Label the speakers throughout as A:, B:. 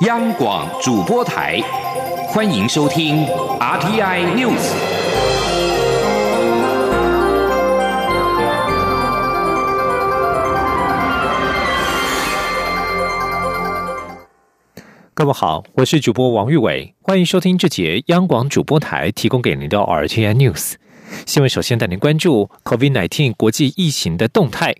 A: 央广主播台，欢迎收听 RTI News。
B: 各位好，我是主播王玉伟，欢迎收听这节央广主播台提供给您的 RTI News 新闻。首先带您关注 COVID-19 国际疫情的动态。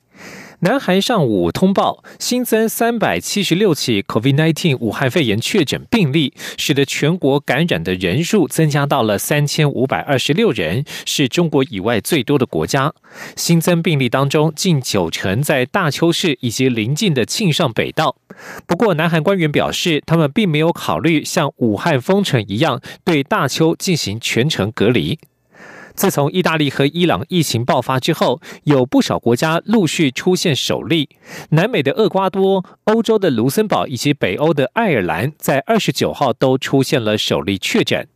B: 南韩上午通报新增三百七十六起 COVID-19 武汉肺炎确诊病例，使得全国感染的人数增加到了三千五百二十六人，是中国以外最多的国家。新增病例当中，近九成在大邱市以及邻近的庆尚北道。不过，南韩官员表示，他们并没有考虑像武汉封城一样对大邱进行全程隔离。自从意大利和伊朗疫情爆发之后，有不少国家陆续出现首例。南美的厄瓜多、欧洲的卢森堡以及北欧的爱尔兰，在二十九号都出现了首例确诊。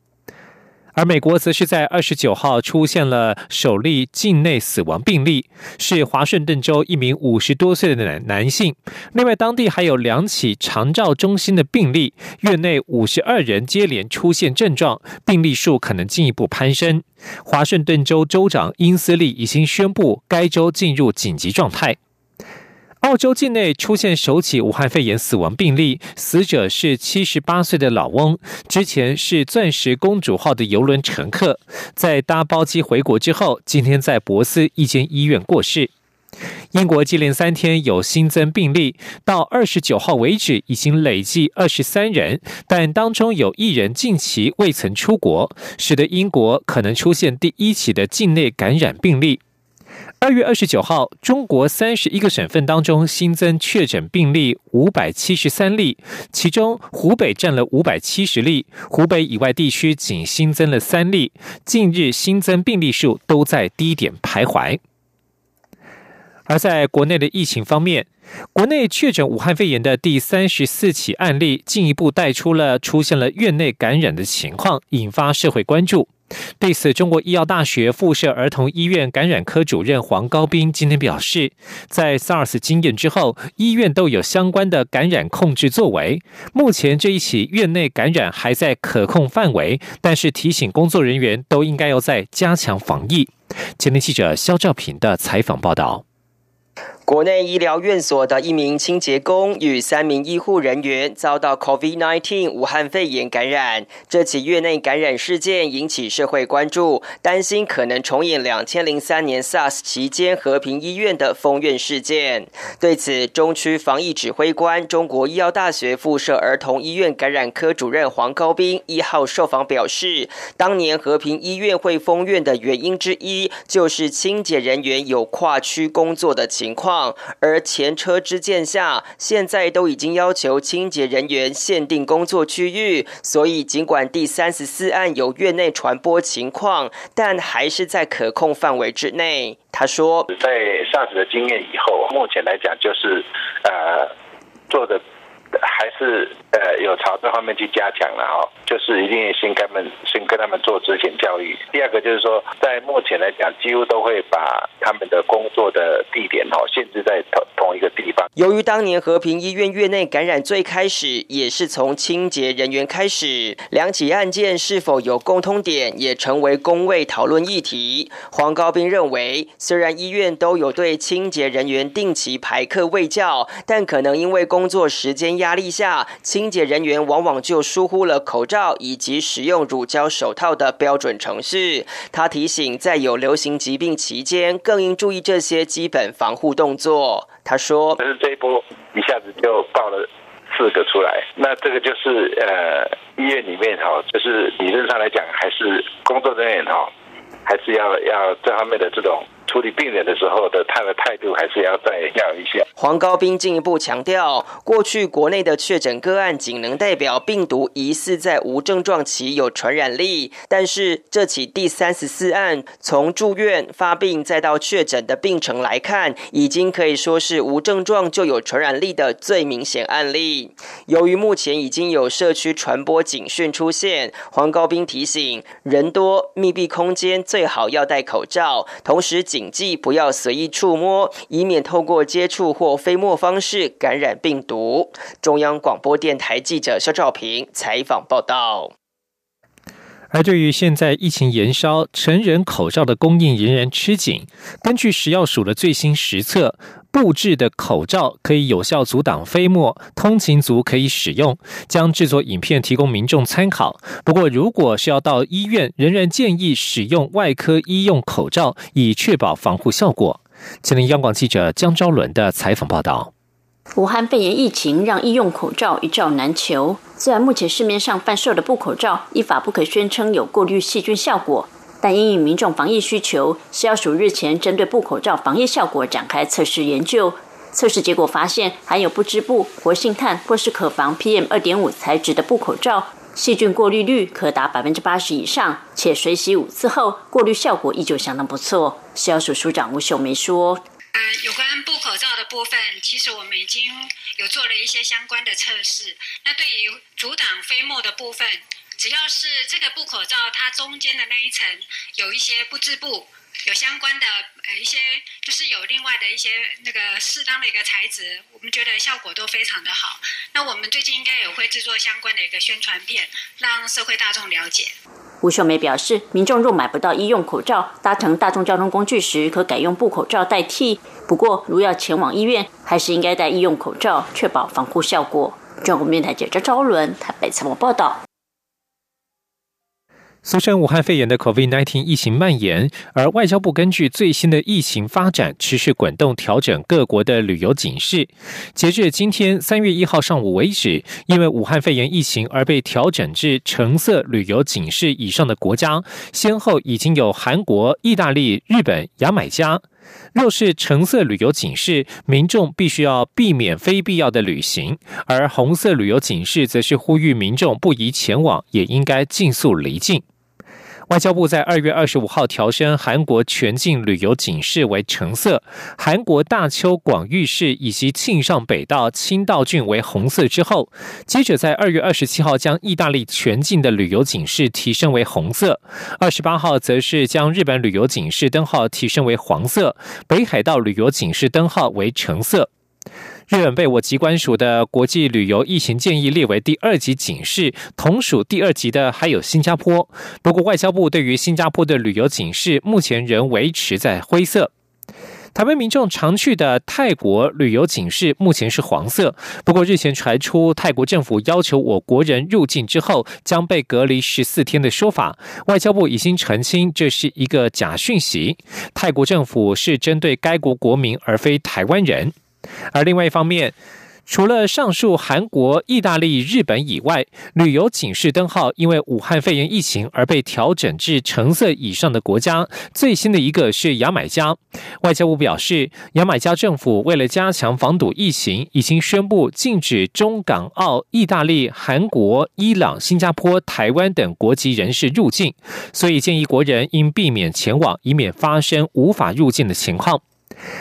B: 而美国则是在二十九号出现了首例境内死亡病例，是华盛顿州一名五十多岁的男男性。另外，当地还有两起长照中心的病例，院内五十二人接连出现症状，病例数可能进一步攀升。华盛顿州州长因斯利已经宣布该州进入紧急状态。澳洲境内出现首起武汉肺炎死亡病例，死者是七十八岁的老翁，之前是钻石公主号的游轮乘客，在搭包机回国之后，今天在博斯一间医院过世。英国接连三天有新增病例，到二十九号为止已经累计二十三人，但当中有一人近期未曾出国，使得英国可能出现第一起的境内感染病例。二月二十九号，中国三十一个省份当中新增确诊病例五百七十三例，其中湖北占了五百七十例，湖北以外地区仅新增了三例。近日新增病例数都在低点徘徊。而在国内的疫情方面，国内确诊武汉肺炎的第三十四起案例，进一步带出了出现了院内感染的情况，引发社会关注。对此，中国医药大学附设儿童医院感染科主任黄高斌今天表示，在 SARS 经验之后，医院都有相关的感染控制作为。目前这一起院内感染还在可控范围，但是提醒工作人员都应该要在加强防疫。前天记者肖兆平的采访报道。
C: 国内医疗院所的一名清洁工与三名医护人员遭到 COVID-19 武汉肺炎感染。这起院内感染事件引起社会关注，担心可能重演2003年 SARS 期间和平医院的封院事件。对此，中区防疫指挥官、中国医药大学附设儿童医院感染科主任黄高斌一号受访表示，当年和平医院会封院的原因之一，就是清洁人员有跨区工作的情况。而前车之鉴下，现在都已经要求清洁人员限定工作区域，所以尽管第三十四案有院内传播情况，但还是在可控范围之内。他说，在上次的经验以后，目前来讲就是呃做的。还是呃有朝这方面去加强了哈，就是一定先跟他们先跟他们做之前教育。第二个就是说，在目前来讲，几乎都会把他们的工作的地点哈限制在同同一个地方。由于当年和平医院院内感染最开始也是从清洁人员开始，两起案件是否有共通点，也成为工位讨论议题。黄高斌认为，虽然医院都有对清洁人员定期排课卫教，但可能因为工作时间压。压力下，清洁人员往往就疏忽了口罩以及使用乳胶手套的标准程序。他提醒，在有流行疾病期间，更应注意这些基本防护动作。他说：“可是这一波一下子就爆了四个出来，那这个就是呃，医院里面哈，就是理论上来讲，还是工作人员哈，还是要要这方面的这种。”处理病人的时候的他的态度还是要再要一下。黄高斌进一步强调，过去国内的确诊个案仅能代表病毒疑似在无症状期有传染力，但是这起第三十四案从住院发病再到确诊的病程来看，已经可以说是无症状就有传染力的最明显案例。由于目前已经有社区传播警讯出现，黄高斌提醒，人多密闭空间最好要戴口罩，同时警。谨记不要随意触摸，以免透过接触或飞沫方式感染病毒。中央广播电台记者肖兆平采访报道。
B: 而对于现在疫情延烧，成人口罩的供应仍然吃紧。根据食药署的最新实测，布制的口罩可以有效阻挡飞沫，通勤族可以使用。将制作影片提供民众参考。不过，如果是要到医院，仍然建议使用外科医用口罩，以确保防护效果。吉林央广记者江昭伦的采访报道。
D: 武汉肺炎疫情让医用口罩一罩难求。虽然目前市面上贩售的布口罩依法不可宣称有过滤细菌效果，但因应民众防疫需求，食药署日前针对布口罩防疫效果展开测试研究。测试结果发现，含有不织布、活性炭或是可防 PM 二点五材质的布口罩，细菌过滤率可达百分之八十以上，且水洗五次后，过滤效果依旧相当不错。食药署署长吴秀梅说。
E: 呃，有关布口罩的部分，其实我们已经有做了一些相关的测试。那对于阻挡飞沫的部分，只要是这个布口罩它中间的那一层有一些不织布，有相关的呃一些，就是有另外的一些那个适当的一个材质，我们觉得效果都非常的好。那我们最近应该也会制作相关的一个宣传片，让社会大众了解。
D: 吴秀梅表示，民众若买不到医用口罩，搭乘大众交通工具时可改用布口罩代替。不过，如要前往医院，还是应该戴医用口罩，确保防护效果。中国面台记者赵伦台北采访报道。
B: 俗称武汉肺炎的 COVID-19 疫情蔓延，而外交部根据最新的疫情发展，持续滚动调整各国的旅游警示。截至今天三月一号上午为止，因为武汉肺炎疫情而被调整至橙色旅游警示以上的国家，先后已经有韩国、意大利、日本、牙买加。若是橙色旅游警示，民众必须要避免非必要的旅行；而红色旅游警示，则是呼吁民众不宜前往，也应该尽速离境。外交部在二月二十五号调升韩国全境旅游警示为橙色，韩国大邱广域市以及庆尚北道清道郡为红色之后，接着在二月二十七号将意大利全境的旅游警示提升为红色，二十八号则是将日本旅游警示灯号提升为黄色，北海道旅游警示灯号为橙色。日本被我机关署的国际旅游疫情建议列为第二级警示，同属第二级的还有新加坡。不过，外交部对于新加坡的旅游警示目前仍维持在灰色。台湾民众常去的泰国旅游警示目前是黄色。不过，日前传出泰国政府要求我国人入境之后将被隔离十四天的说法，外交部已经澄清这是一个假讯息。泰国政府是针对该国国民，而非台湾人。而另外一方面，除了上述韩国、意大利、日本以外，旅游警示灯号因为武汉肺炎疫情而被调整至橙色以上的国家，最新的一个是牙买加。外交部表示，牙买加政府为了加强防堵疫情，已经宣布禁止中港澳、意大利、韩国、伊朗、新加坡、台湾等国籍人士入境，所以建议国人应避免前往，以免发生无法入境的情况。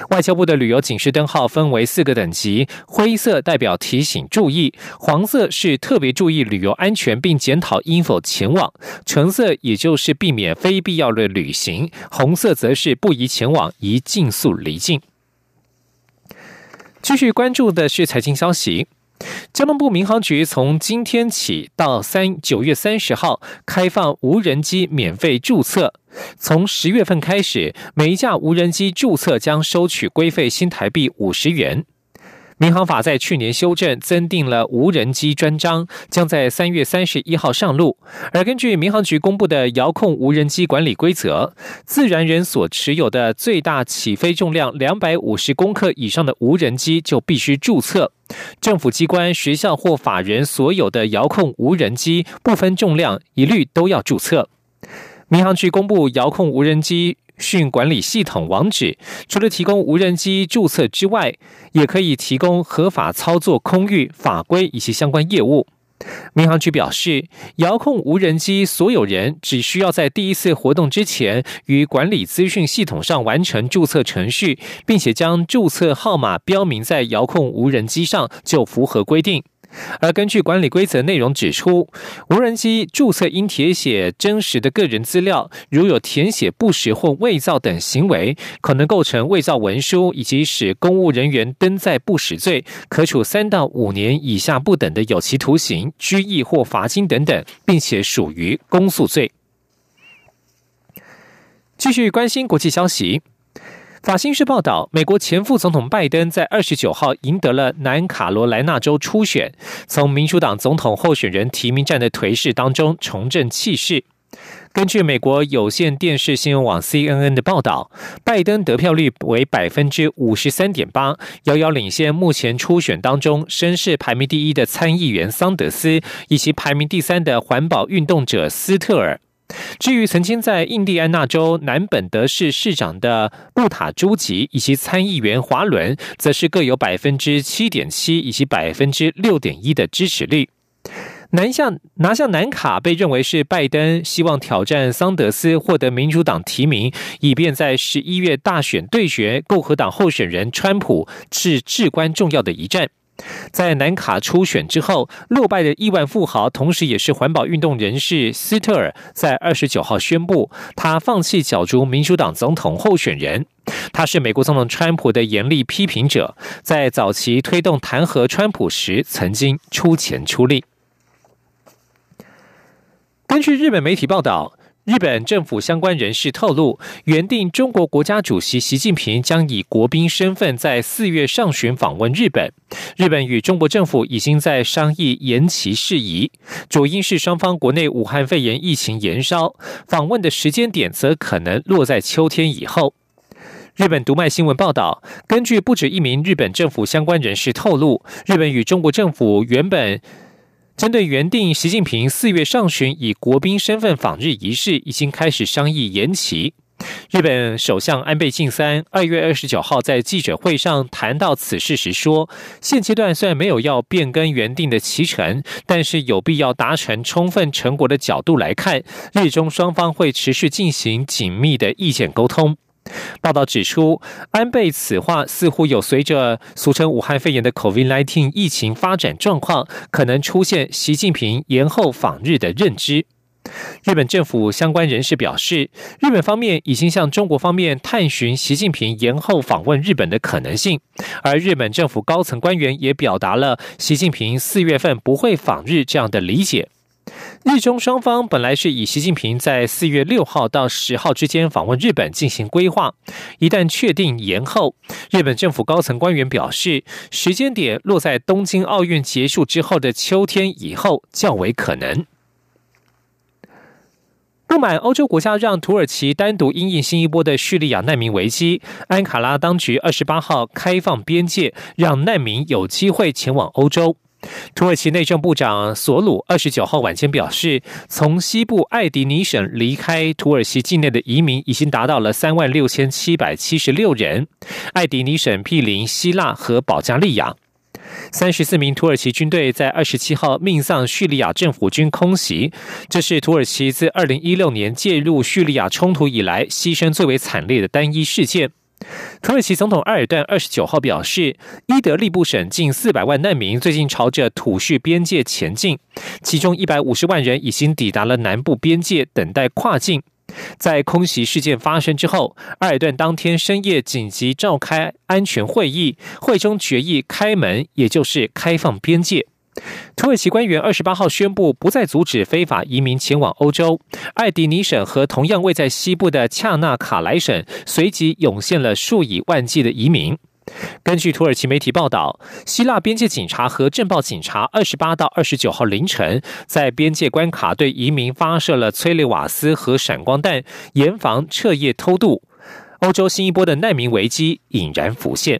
B: 外交部的旅游警示灯号分为四个等级，灰色代表提醒注意，黄色是特别注意旅游安全并检讨应否前往，橙色也就是避免非必要的旅行，红色则是不宜前往，宜尽速离境。继续关注的是财经消息。交通部民航局从今天起到三九月三十号开放无人机免费注册。从十月份开始，每一架无人机注册将收取规费新台币五十元。民航法在去年修正，增订了无人机专章，将在三月三十一号上路。而根据民航局公布的遥控无人机管理规则，自然人所持有的最大起飞重量两百五十公克以上的无人机就必须注册。政府机关、学校或法人所有的遥控无人机，不分重量，一律都要注册。民航局公布遥控无人机。讯管理系统网址，除了提供无人机注册之外，也可以提供合法操作空域法规以及相关业务。民航局表示，遥控无人机所有人只需要在第一次活动之前，于管理资讯系统上完成注册程序，并且将注册号码标明在遥控无人机上，就符合规定。而根据管理规则内容指出，无人机注册应填写真实的个人资料，如有填写不实或伪造等行为，可能构成伪造文书以及使公务人员登载不实罪，可处三到五年以下不等的有期徒刑、拘役或罚金等等，并且属于公诉罪。继续关心国际消息。法新社报道，美国前副总统拜登在二十九号赢得了南卡罗来纳州初选，从民主党总统候选人提名战的颓势当中重振气势。根据美国有线电视新闻网 CNN 的报道，拜登得票率为百分之五十三点八，遥遥领先目前初选当中声势排名第一的参议员桑德斯，以及排名第三的环保运动者斯特尔。至于曾经在印第安纳州南本德市市长的布塔朱吉以及参议员华伦，则是各有百分之七点七以及百分之六点一的支持率。南下拿下南卡，被认为是拜登希望挑战桑德斯获得民主党提名，以便在十一月大选对决共和党候选人川普，是至关重要的一战。在南卡初选之后落败的亿万富豪，同时也是环保运动人士斯特尔，在二十九号宣布，他放弃角逐民主党总统候选人。他是美国总统川普的严厉批评者，在早期推动弹劾川普时，曾经出钱出力。根据日本媒体报道。日本政府相关人士透露，原定中国国家主席习近平将以国宾身份在四月上旬访问日本。日本与中国政府已经在商议延期事宜，主因是双方国内武汉肺炎疫情延烧，访问的时间点则可能落在秋天以后。日本读卖新闻报道，根据不止一名日本政府相关人士透露，日本与中国政府原本。针对原定习近平四月上旬以国宾身份访日仪式，已经开始商议延期。日本首相安倍晋三二月二十九号在记者会上谈到此事时说：“现阶段虽然没有要变更原定的期程，但是有必要达成充分成果的角度来看，日中双方会持续进行紧密的意见沟通。”报道指出，安倍此话似乎有随着俗称武汉肺炎的 COVID-19 疫情发展状况，可能出现习近平延后访日的认知。日本政府相关人士表示，日本方面已经向中国方面探寻习近平延后访问日本的可能性，而日本政府高层官员也表达了习近平四月份不会访日这样的理解。日中双方本来是以习近平在四月六号到十号之间访问日本进行规划，一旦确定延后，日本政府高层官员表示，时间点落在东京奥运结束之后的秋天以后较为可能。不满欧洲国家让土耳其单独因应新一波的叙利亚难民危机，安卡拉当局二十八号开放边界，让难民有机会前往欧洲。土耳其内政部长索鲁二十九号晚间表示，从西部艾迪尼省离开土耳其境内的移民已经达到了三万六千七百七十六人。艾迪尼省毗邻希腊和保加利亚。三十四名土耳其军队在二十七号命丧叙利亚政府军空袭，这是土耳其自二零一六年介入叙利亚冲突以来牺牲最为惨烈的单一事件。土耳其总统埃尔段二十九号表示，伊德利布省近四百万难民最近朝着土叙边界前进，其中一百五十万人已经抵达了南部边界，等待跨境。在空袭事件发生之后，埃尔段当天深夜紧急召开安全会议，会中决议开门，也就是开放边界。土耳其官员二十八号宣布不再阻止非法移民前往欧洲。艾迪尼省和同样位在西部的恰纳卡莱省随即涌现了数以万计的移民。根据土耳其媒体报道，希腊边界警察和镇暴警察二十八到二十九号凌晨在边界关卡对移民发射了催泪瓦斯和闪光弹，严防彻夜偷渡。欧洲新一波的难民危机引然浮现。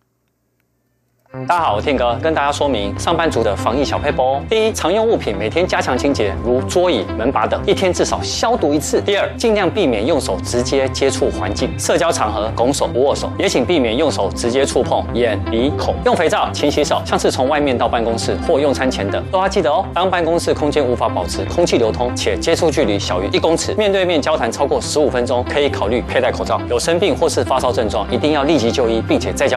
F: 大家好，我天哥跟大家说明上班族的防疫小配包。第一，常用物品每天加强清洁，如桌椅、门把等，一天至少消毒一次。第二，尽量避免用手直接接触环境，社交场合拱手不握手，也请避免用手直接触碰眼、鼻、口。用肥皂勤洗手，像是从外面到办公室或用餐前等，都要记得哦。当办公室空间无法保持空气流通，且接触距离小于一公尺，面对面交谈超过十五分钟，可以考虑佩戴口罩。有生病或是发烧症状，一定要立即就医，并且在家